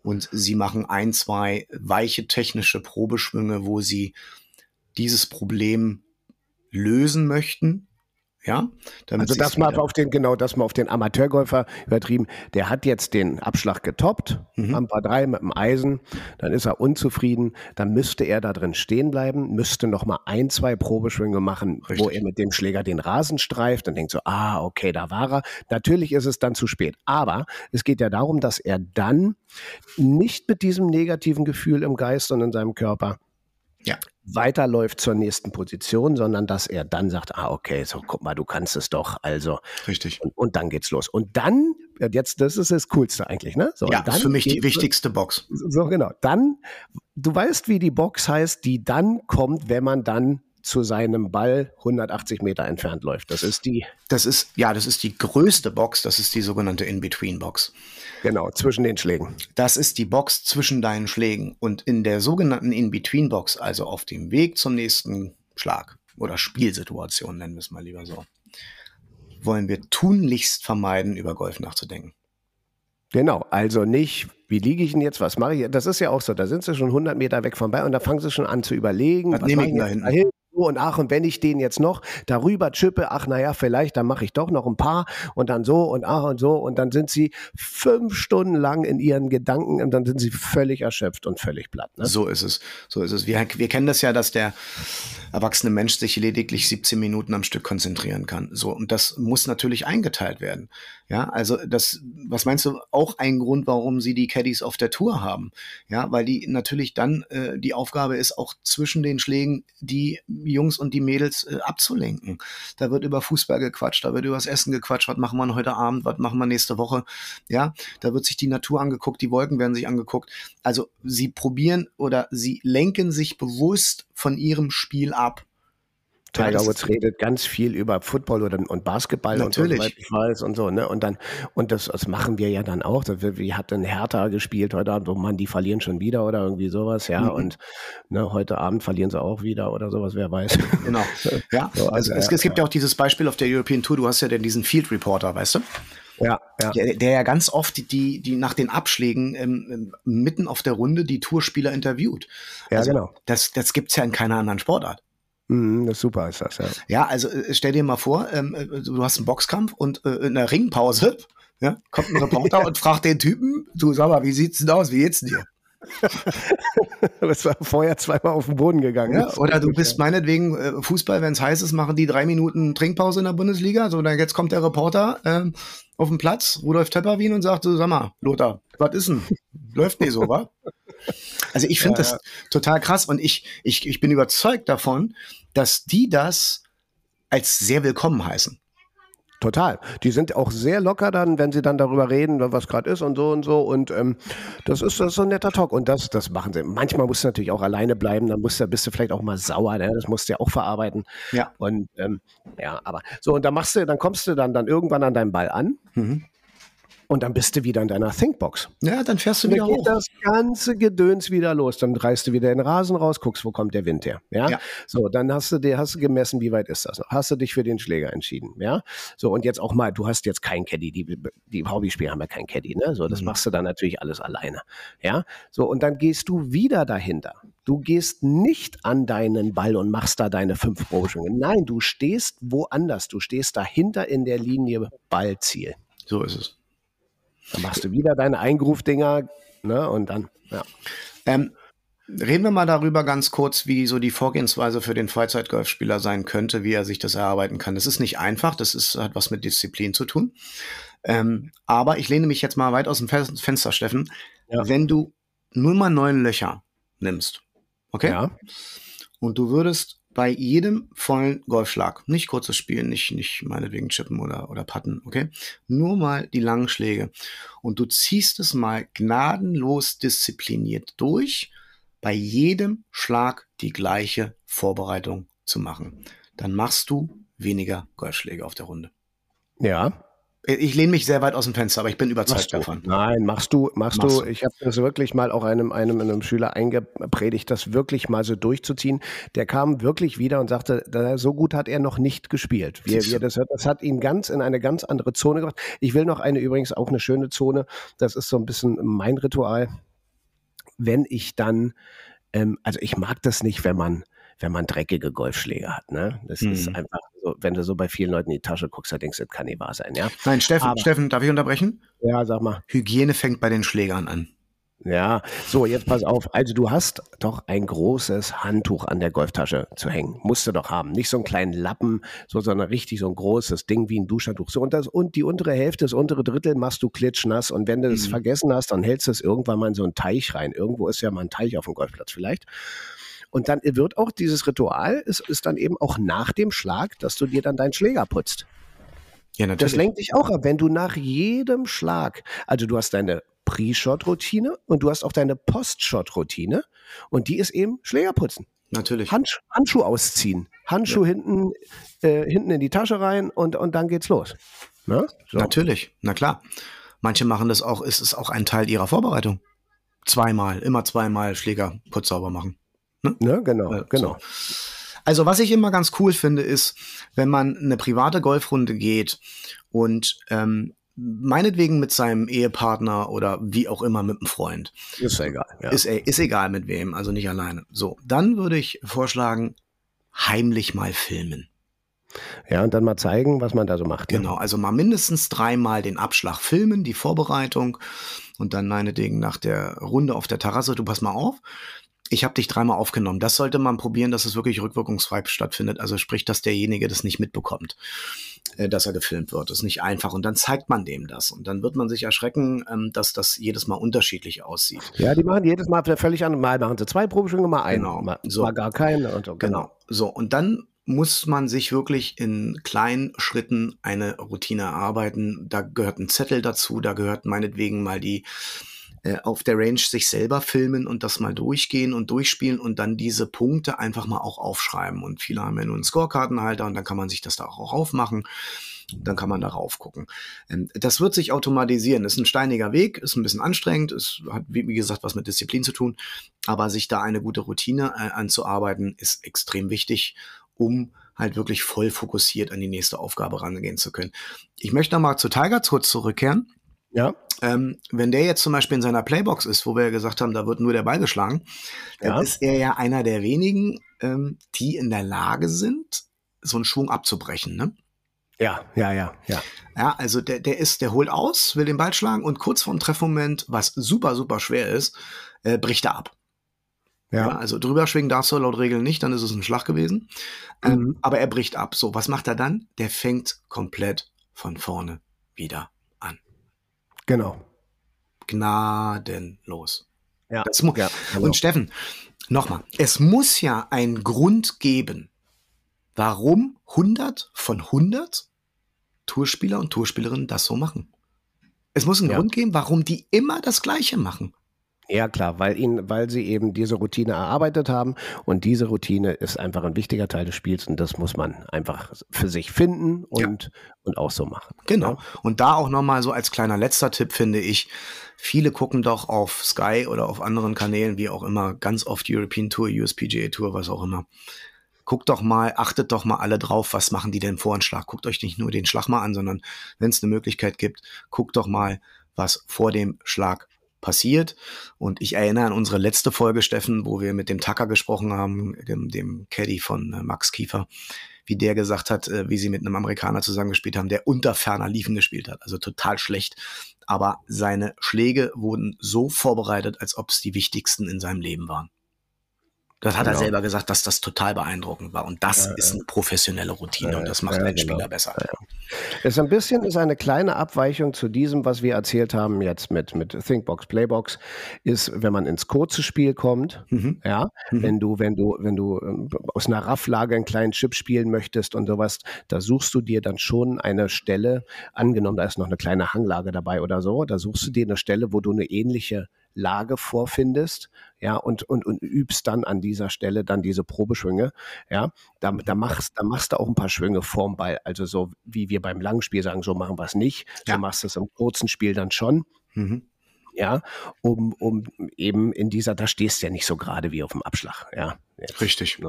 und sie machen ein, zwei weiche technische Probeschwünge, wo sie dieses Problem lösen möchten ja, also das mal auf den, genau, das mal auf den Amateurgolfer übertrieben. Der hat jetzt den Abschlag getoppt, mhm. am Paar 3 mit dem Eisen, dann ist er unzufrieden, dann müsste er da drin stehen bleiben, müsste noch mal ein, zwei Probeschwünge machen, Richtig. wo er mit dem Schläger den Rasen streift und denkt so, ah, okay, da war er. Natürlich ist es dann zu spät, aber es geht ja darum, dass er dann nicht mit diesem negativen Gefühl im Geist und in seinem Körper ja. weiterläuft zur nächsten Position, sondern dass er dann sagt, ah, okay, so guck mal, du kannst es doch. Also. Richtig. Und, und dann geht's los. Und dann, jetzt, das ist das Coolste eigentlich, ne? So, ja, das ist für mich die wichtigste Box. So, genau. Dann, du weißt, wie die Box heißt, die dann kommt, wenn man dann zu seinem Ball 180 Meter entfernt läuft. Das ist die. Das ist, ja, das ist die größte Box. Das ist die sogenannte In-Between-Box. Genau, zwischen den Schlägen. Das ist die Box zwischen deinen Schlägen. Und in der sogenannten In-Between-Box, also auf dem Weg zum nächsten Schlag oder Spielsituation, nennen wir es mal lieber so, wollen wir tunlichst vermeiden, über Golf nachzudenken. Genau, also nicht, wie liege ich denn jetzt, was mache ich? Das ist ja auch so, da sind sie schon 100 Meter weg vom Ball und da fangen sie schon an zu überlegen. Was, was nehme ich da hinten? Und ach, und wenn ich den jetzt noch darüber chippe, ach naja, vielleicht, dann mache ich doch noch ein paar und dann so und ach und so und dann sind sie fünf Stunden lang in ihren Gedanken und dann sind sie völlig erschöpft und völlig platt. Ne? So ist es, so ist es. Wir, wir kennen das ja, dass der erwachsene Mensch sich lediglich 17 Minuten am Stück konzentrieren kann. So, und das muss natürlich eingeteilt werden. Ja, also das, was meinst du, auch ein Grund, warum sie die Caddies auf der Tour haben? Ja, weil die natürlich dann äh, die Aufgabe ist, auch zwischen den Schlägen die Jungs und die Mädels äh, abzulenken. Da wird über Fußball gequatscht, da wird über das Essen gequatscht, was machen wir heute Abend, was machen wir nächste Woche? Ja, da wird sich die Natur angeguckt, die Wolken werden sich angeguckt. Also sie probieren oder sie lenken sich bewusst von ihrem Spiel ab. Tiger Woods redet ganz viel über Football oder, und Basketball Natürlich. und so, ich weiß und so, ne? Und dann, und das, das machen wir ja dann auch. Wie hat denn Hertha gespielt heute Abend? Oh Mann, die verlieren schon wieder oder irgendwie sowas, ja. Mhm. Und ne, heute Abend verlieren sie auch wieder oder sowas, wer weiß. Genau. *laughs* Ja, so, also, also es, es, gibt ja auch dieses Beispiel auf der European Tour, du hast ja denn diesen Field Reporter, weißt du? Ja, ja. Der, der ja ganz oft die, die nach den Abschlägen ähm, mitten auf der Runde die Tourspieler interviewt. Ja, also, genau. Das, das gibt's ja in keiner anderen Sportart. Mhm, das ist super ist das, ja. Ja, also äh, stell dir mal vor, ähm, äh, du hast einen Boxkampf und äh, in der Ringpause ja, kommt ein Reporter *laughs* und fragt den Typen, du sag mal, wie sieht's denn aus, wie geht's denn dir? *laughs* das war vorher zweimal auf den Boden gegangen. Ja, oder du bist meinetwegen äh, Fußball, wenn es heiß ist, machen die drei Minuten Trinkpause in der Bundesliga. So, dann jetzt kommt der Reporter ähm, auf den Platz, Rudolf Töpperwien, und sagt, so, sag mal, Lothar, was ist denn? Läuft nicht so, wa? *laughs* Also ich finde ja, das total krass und ich, ich, ich bin überzeugt davon, dass die das als sehr willkommen heißen. Total. Die sind auch sehr locker dann, wenn sie dann darüber reden, was gerade ist und so und so. Und ähm, das, ist, das ist so ein netter Talk. Und das, das machen sie. Manchmal musst du natürlich auch alleine bleiben, dann musst du, bist du vielleicht auch mal sauer, ne? das musst du ja auch verarbeiten. Ja. Und ähm, ja, aber so, und dann machst du, dann kommst du dann, dann irgendwann an deinem Ball an. Mhm. Und dann bist du wieder in deiner Thinkbox. Ja, dann fährst du wieder dann geht hoch. das ganze Gedöns wieder los. Dann reißt du wieder den Rasen raus, guckst, wo kommt der Wind her. Ja? ja. So, dann hast du dir, hast du gemessen, wie weit ist das noch? Hast du dich für den Schläger entschieden. Ja. So, und jetzt auch mal, du hast jetzt keinen Caddy. Die, die Hobbyspieler haben ja keinen Caddy, ne? So, das mhm. machst du dann natürlich alles alleine. Ja. So, und dann gehst du wieder dahinter. Du gehst nicht an deinen Ball und machst da deine fünf Boschungen. Nein, du stehst woanders. Du stehst dahinter in der Linie Ballziel. So ist es. Dann machst du wieder deine Eingrufdinger, ne? Und dann, ja. Ähm, reden wir mal darüber ganz kurz, wie so die Vorgehensweise für den Freizeitgolfspieler sein könnte, wie er sich das erarbeiten kann. Das ist nicht einfach, das ist, hat was mit Disziplin zu tun. Ähm, aber ich lehne mich jetzt mal weit aus dem Fenster, Steffen. Ja. Wenn du nur mal neun Löcher nimmst, okay? Ja. Und du würdest bei jedem vollen Golfschlag, nicht kurzes Spielen, nicht, nicht meinetwegen chippen oder, oder putten, okay? Nur mal die langen Schläge. Und du ziehst es mal gnadenlos diszipliniert durch, bei jedem Schlag die gleiche Vorbereitung zu machen. Dann machst du weniger Golfschläge auf der Runde. Ja, ich lehne mich sehr weit aus dem Fenster, aber ich bin überzeugt davon. Nein, machst du, machst, machst du. Ich habe das wirklich mal auch einem, einem, einem Schüler eingepredigt, das wirklich mal so durchzuziehen. Der kam wirklich wieder und sagte, so gut hat er noch nicht gespielt. Wir, wir, das, das hat ihn ganz in eine ganz andere Zone gebracht. Ich will noch eine übrigens auch eine schöne Zone. Das ist so ein bisschen mein Ritual. Wenn ich dann, ähm, also ich mag das nicht, wenn man wenn man dreckige Golfschläge hat. Ne? Das hm. ist einfach so, wenn du so bei vielen Leuten in die Tasche guckst, da denkst du, das kann nicht wahr sein. Ja? Nein, Steffen, Aber, Steffen, darf ich unterbrechen? Ja, sag mal. Hygiene fängt bei den Schlägern an. Ja, so, jetzt pass auf. Also du hast doch ein großes Handtuch an der Golftasche zu hängen. Musst du doch haben. Nicht so einen kleinen Lappen, so, sondern richtig so ein großes Ding wie ein Duschhandtuch. So, und, das, und die untere Hälfte, das untere Drittel machst du klitschnass. Und wenn du das mhm. vergessen hast, dann hältst du es irgendwann mal in so einen Teich rein. Irgendwo ist ja mal ein Teich auf dem Golfplatz vielleicht. Und dann wird auch dieses Ritual, ist, ist dann eben auch nach dem Schlag, dass du dir dann deinen Schläger putzt. Ja, natürlich. Das lenkt dich auch ab, wenn du nach jedem Schlag, also du hast deine Pre-Shot-Routine und du hast auch deine Post-Shot-Routine und die ist eben Schläger putzen. Natürlich. Handsch Handschuh ausziehen, Handschuh ja. hinten, äh, hinten in die Tasche rein und, und dann geht's los. Ne? So. Natürlich, na klar. Manche machen das auch, ist es auch ein Teil ihrer Vorbereitung. Zweimal, immer zweimal Schläger putz sauber machen. Ne? ne? Genau, äh, genau. So. Also was ich immer ganz cool finde, ist, wenn man eine private Golfrunde geht und ähm, meinetwegen mit seinem Ehepartner oder wie auch immer mit einem Freund. Ist egal. Ja. Ist, äh, ist egal mit wem, also nicht alleine. So, dann würde ich vorschlagen, heimlich mal filmen. Ja, und dann mal zeigen, was man da so macht. Ne? Genau, also mal mindestens dreimal den Abschlag filmen, die Vorbereitung und dann meinetwegen nach der Runde auf der Terrasse, du pass mal auf, ich habe dich dreimal aufgenommen. Das sollte man probieren, dass es wirklich rückwirkungsfrei stattfindet. Also sprich, dass derjenige das nicht mitbekommt, äh, dass er gefilmt wird. Das ist nicht einfach. Und dann zeigt man dem das. Und dann wird man sich erschrecken, ähm, dass das jedes Mal unterschiedlich aussieht. Ja, die machen jedes Mal völlig an. Mal machen sie zwei Probeschwünge, mal einen. Genau. Mal, so. mal gar keine. Und so. Genau. genau. So, und dann muss man sich wirklich in kleinen Schritten eine Routine erarbeiten. Da gehört ein Zettel dazu, da gehört meinetwegen mal die äh, auf der Range sich selber filmen und das mal durchgehen und durchspielen und dann diese Punkte einfach mal auch aufschreiben. Und viele haben ja nur einen Scorekartenhalter und dann kann man sich das da auch aufmachen. Dann kann man darauf gucken. Ähm, das wird sich automatisieren. Ist ein steiniger Weg, ist ein bisschen anstrengend, es hat, wie gesagt, was mit Disziplin zu tun. Aber sich da eine gute Routine äh, anzuarbeiten, ist extrem wichtig, um halt wirklich voll fokussiert an die nächste Aufgabe rangehen zu können. Ich möchte nochmal zu Tiger kurz zurückkehren. Ja. Ähm, wenn der jetzt zum Beispiel in seiner Playbox ist, wo wir ja gesagt haben, da wird nur der Ball geschlagen, dann Ja. ist er ja einer der wenigen, ähm, die in der Lage sind, so einen Schwung abzubrechen. Ne? Ja, ja, ja, ja. Ja, also der, der ist, der holt aus, will den Ball schlagen und kurz vorm Treffmoment, was super, super schwer ist, äh, bricht er ab. Ja. Ja, also drüber schwingen darfst du laut Regeln nicht, dann ist es ein Schlag gewesen. Ähm, Mhm. aber er bricht ab. So, was macht er dann? Der fängt komplett von vorne wieder an. Genau. Gnadenlos. Ja, ja, genau. Und Steffen, nochmal, es muss ja einen Grund geben, warum 100 von 100 Tourspieler und Tourspielerinnen das so machen. Es muss einen Ja. Grund geben, warum die immer das Gleiche machen. Ja, klar, weil ihnen, weil sie eben diese Routine erarbeitet haben und diese Routine ist einfach ein wichtiger Teil des Spiels und das muss man einfach für sich finden und, und auch so machen. Genau. Und da auch nochmal so als kleiner letzter Tipp finde ich, viele gucken doch auf Sky oder auf anderen Kanälen, wie auch immer, ganz oft European Tour, USPGA Tour, was auch immer. Guckt doch mal, achtet doch mal alle drauf, was machen die denn vor einem Schlag. Guckt euch nicht nur den Schlag mal an, sondern wenn es eine Möglichkeit gibt, guckt doch mal, was vor dem Schlag passiert. Und ich erinnere an unsere letzte Folge, Steffen, wo wir mit dem Tucker gesprochen haben, dem, Caddy von äh, Max Kiefer, wie der gesagt hat, äh, wie sie mit einem Amerikaner zusammengespielt haben, der unter ferner Liefen gespielt hat. Also total schlecht. Aber seine Schläge wurden so vorbereitet, als ob es die wichtigsten in seinem Leben waren. Das hat er Genau. selber gesagt, dass das total beeindruckend war. Und das Ja, ist eine professionelle Routine Ja, und das macht ja, einen genau. Spieler besser. Ist ein bisschen ist eine kleine Abweichung zu diesem, was wir erzählt haben jetzt mit, mit Thinkbox, Playbox, ist, wenn man ins kurze Spiel kommt, Mhm. ja, Mhm. wenn du, wenn du, wenn du ähm, aus einer Rafflage einen kleinen Chip spielen möchtest und sowas, da suchst du dir dann schon eine Stelle, angenommen, da ist noch eine kleine Hanglage dabei oder so, da suchst du dir eine Stelle, wo du eine ähnliche Lage vorfindest, ja, und, und, und übst dann an dieser Stelle dann diese Probeschwünge, ja, da, da, machst, da machst du auch ein paar Schwünge vorm Ball, also so wie wir beim langen Spiel sagen, so machen wir es nicht, Ja. so machst du es im kurzen Spiel dann schon, Mhm. ja, um, um eben in dieser, da stehst du ja nicht so gerade wie auf dem Abschlag, ja. Jetzt Richtig.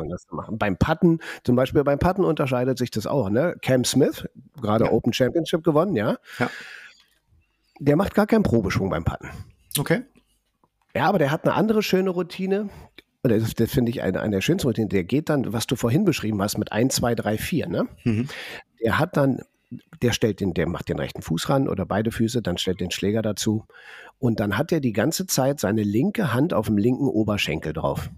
Beim Putten, zum Beispiel beim Putten unterscheidet sich das auch, ne? Cam Smith, gerade Ja. Open Championship gewonnen, ja. Ja. Der macht gar keinen Probeschwung beim Putten. Okay. Ja, aber der hat eine andere schöne Routine. Und das, das finde ich eine, eine der schönsten Routinen. Der geht dann, was du vorhin beschrieben hast, mit 1, 2, 3, 4, ne? Mhm. Der hat dann, der stellt den, der macht den rechten Fuß ran oder beide Füße, dann stellt den Schläger dazu. Und dann hat er die ganze Zeit seine linke Hand auf dem linken Oberschenkel drauf.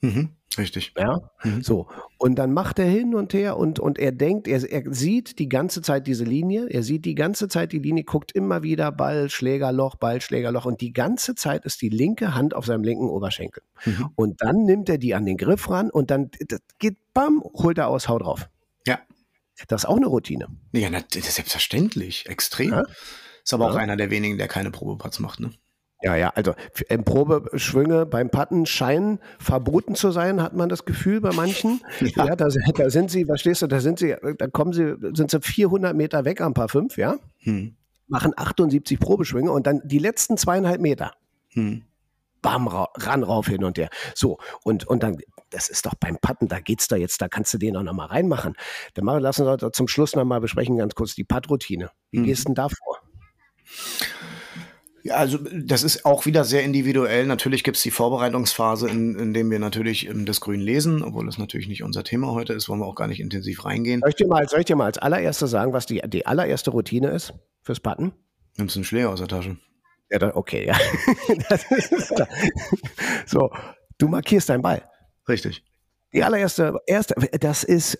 Mhm. Richtig. Ja, Mhm. so. Und dann macht er hin und her und, und er denkt, er, er sieht die ganze Zeit diese Linie, er sieht die ganze Zeit die Linie, guckt immer wieder Ball, Schlägerloch, Ball, Schlägerloch und die ganze Zeit ist die linke Hand auf seinem linken Oberschenkel. Mhm. Und dann nimmt er die an den Griff ran und dann geht bam, holt er aus, haut drauf. Ja. Das ist auch eine Routine. Ja, na, das ist selbstverständlich. Extrem. Ja. Ist aber auch Ja. einer der wenigen, der keine Probeputts macht, ne? Ja, ja, also ähm, Probeschwünge beim Patten scheinen verboten zu sein, hat man das Gefühl bei manchen. *laughs* Ja. Ja, da, da sind sie, verstehst du, da sind sie, da kommen sie, sind sie 400 Meter weg am Paar 5, ja, Hm. machen 78 Probeschwünge und dann die letzten zweieinhalb Meter, Hm. bam, ra ran, rauf, hin und her. So, und, und dann, das ist doch beim Patten, da geht's da jetzt, da kannst du den auch nochmal reinmachen. Dann machen, lassen wir zum Schluss nochmal besprechen, ganz kurz die Putt-Routine. Wie Mhm. gehst du denn da vor? Ja, also das ist auch wieder sehr individuell. Natürlich gibt es die Vorbereitungsphase, in, in dem wir natürlich ähm, das Grün lesen, obwohl das natürlich nicht unser Thema heute ist, wollen wir auch gar nicht intensiv reingehen. Soll ich dir mal, soll ich dir mal als allererstes sagen, was die, die allererste Routine ist fürs Putten? Nimmst einen Schläger aus der Tasche. Ja, da, okay, ja. *laughs* So, du markierst deinen Ball. Richtig. Die allererste, erste, das ist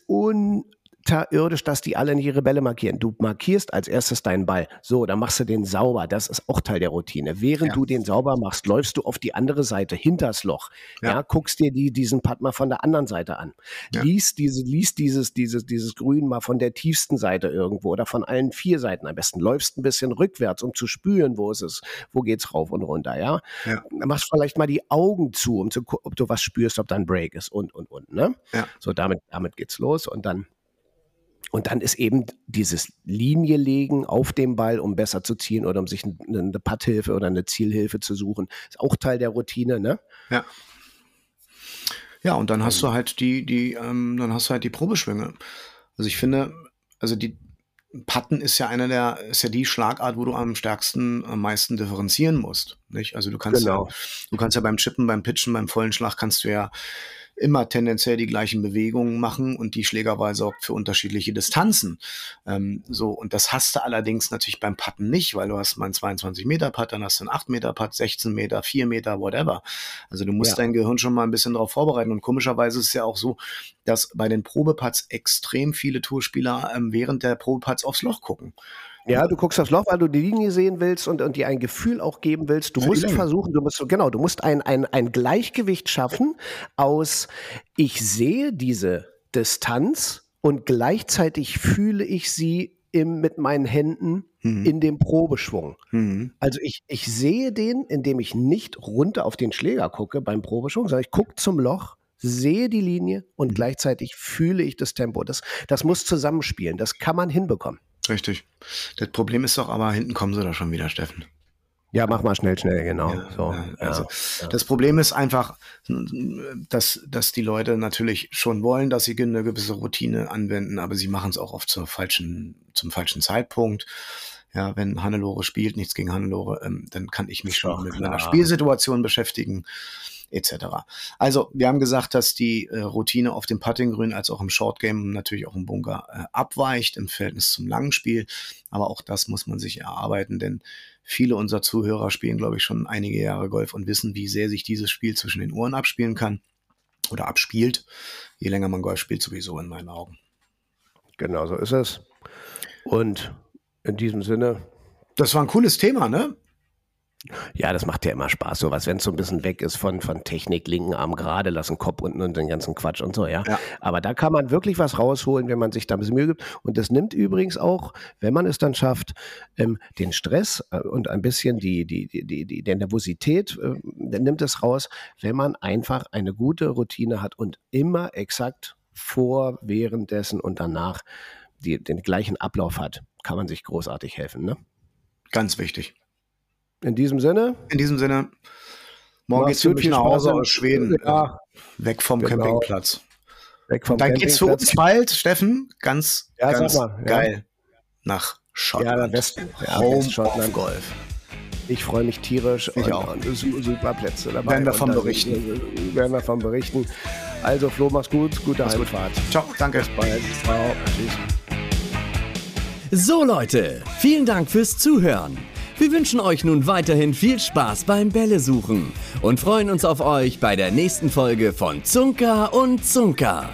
unterirdisch, dass die alle nicht ihre Bälle markieren. Du markierst als erstes deinen Ball. So, dann machst du den sauber. Das ist auch Teil der Routine. Während Ja. du den sauber machst, läufst du auf die andere Seite, hinters Loch. Ja, Ja. guckst dir die, diesen Putt mal von der anderen Seite an. Ja. Liest, diese, liest dieses, dieses, dieses Grün mal von der tiefsten Seite irgendwo oder von allen vier Seiten am besten. Läufst ein bisschen rückwärts, um zu spüren, wo ist es, wo geht's rauf und runter, ja. Ja. Machst vielleicht mal die Augen zu, um zu gucken, ob du was spürst, ob da ein Break ist und, und, und, ne? Ja. So, damit, damit geht's los und dann und dann ist eben dieses Linie legen auf dem Ball, um besser zu ziehen oder um sich eine, Putthilfe oder eine Zielhilfe zu suchen, ist auch Teil der Routine, ne? Ja. Ja, und dann hast du halt die, die, ähm, dann hast du halt die Probeschwünge. Also ich finde, also die, Patten ist ja einer der, ist ja die Schlagart, wo du am stärksten, am meisten differenzieren musst. Nicht? Also du kannst genau. ja, du kannst ja beim Chippen, beim Pitchen, beim vollen Schlag kannst du ja immer tendenziell die gleichen Bewegungen machen und die Schlägerwahl sorgt für unterschiedliche Distanzen. Ähm, so, und das hast du allerdings natürlich beim Putten nicht, weil du hast mal einen 22 Meter Putt, dann hast du einen 8 Meter Putt, 16 Meter, 4 Meter, whatever. Also du musst ja. dein Gehirn schon mal ein bisschen darauf vorbereiten. Und komischerweise ist es ja auch so, dass bei den Probeputts extrem viele Tourspieler ähm, während der Probeputts aufs Loch gucken. Ja, du guckst aufs Loch, weil du die Linie sehen willst und, und dir ein Gefühl auch geben willst. Du musst versuchen, du musst, genau, du musst ein, ein, ein Gleichgewicht schaffen aus, ich sehe diese Distanz und gleichzeitig fühle ich sie im, mit meinen Händen mhm. in dem Probeschwung. Mhm. Also ich, ich sehe den, indem ich nicht runter auf den Schläger gucke beim Probeschwung, sondern ich gucke zum Loch, sehe die Linie und mhm. gleichzeitig fühle ich das Tempo. Das, das muss zusammenspielen. Das kann man hinbekommen. Richtig. Das Problem ist doch aber, hinten kommen sie da schon wieder, Steffen. Ja, mach mal schnell, schnell, genau. Ja, so, ja, also ja. das Problem ist einfach, dass, dass die Leute natürlich schon wollen, dass sie eine gewisse Routine anwenden, aber sie machen es auch oft zur falschen, zum falschen Zeitpunkt. Ja, wenn Hannelore spielt, nichts gegen Hannelore, ähm, dann kann ich mich schon mit einer Spielsituation beschäftigen etc. Also wir haben gesagt, dass die äh, Routine auf dem Puttinggrün als auch im Shortgame natürlich auch im Bunker äh, abweicht im Verhältnis zum langen Spiel. Aber auch das muss man sich erarbeiten, denn viele unserer Zuhörer spielen, glaube ich, schon einige Jahre Golf und wissen, wie sehr sich dieses Spiel zwischen den Ohren abspielen kann oder abspielt. Je länger man Golf spielt, sowieso in meinen Augen. Genau so ist es. Und in diesem Sinne. Das war ein cooles Thema, ne? Ja, das macht ja immer Spaß, sowas, wenn es so ein bisschen weg ist von, von Technik, linken Arm gerade lassen, Kopf unten und den ganzen Quatsch und so, ja? ja. Aber da kann man wirklich was rausholen, wenn man sich da ein bisschen Mühe gibt. Und das nimmt übrigens auch, wenn man es dann schafft, ähm, den Stress äh, und ein bisschen die, die, die, die, die Nervosität, äh, nimmt es raus, wenn man einfach eine gute Routine hat und immer exakt vor, währenddessen und danach die, den gleichen Ablauf hat, kann man sich großartig helfen, ne? Ganz wichtig. In diesem Sinne? In diesem Sinne. Morgen geht's für mich nach Hause aus Schweden. Ja. Weg vom genau. Campingplatz. Weg vom dann geht's für uns bald, Steffen, ganz, ja, ganz mal, geil ja. nach Schottland. Ja, Westen. Home Schottland. Golf. Ich freue mich tierisch. Ich und, auch. Und super Plätze dabei. Werden wir davon berichten. Werden wir davon berichten. Also Flo, mach's gut. Gute mach's Heimfahrt. Gut. Ciao, danke. Bis bald. Ciao. Tschüss. So Leute, vielen Dank fürs Zuhören. Wir wünschen euch nun weiterhin viel Spaß beim Bälle suchen und freuen uns auf euch bei der nächsten Folge von Zunker und Zunker.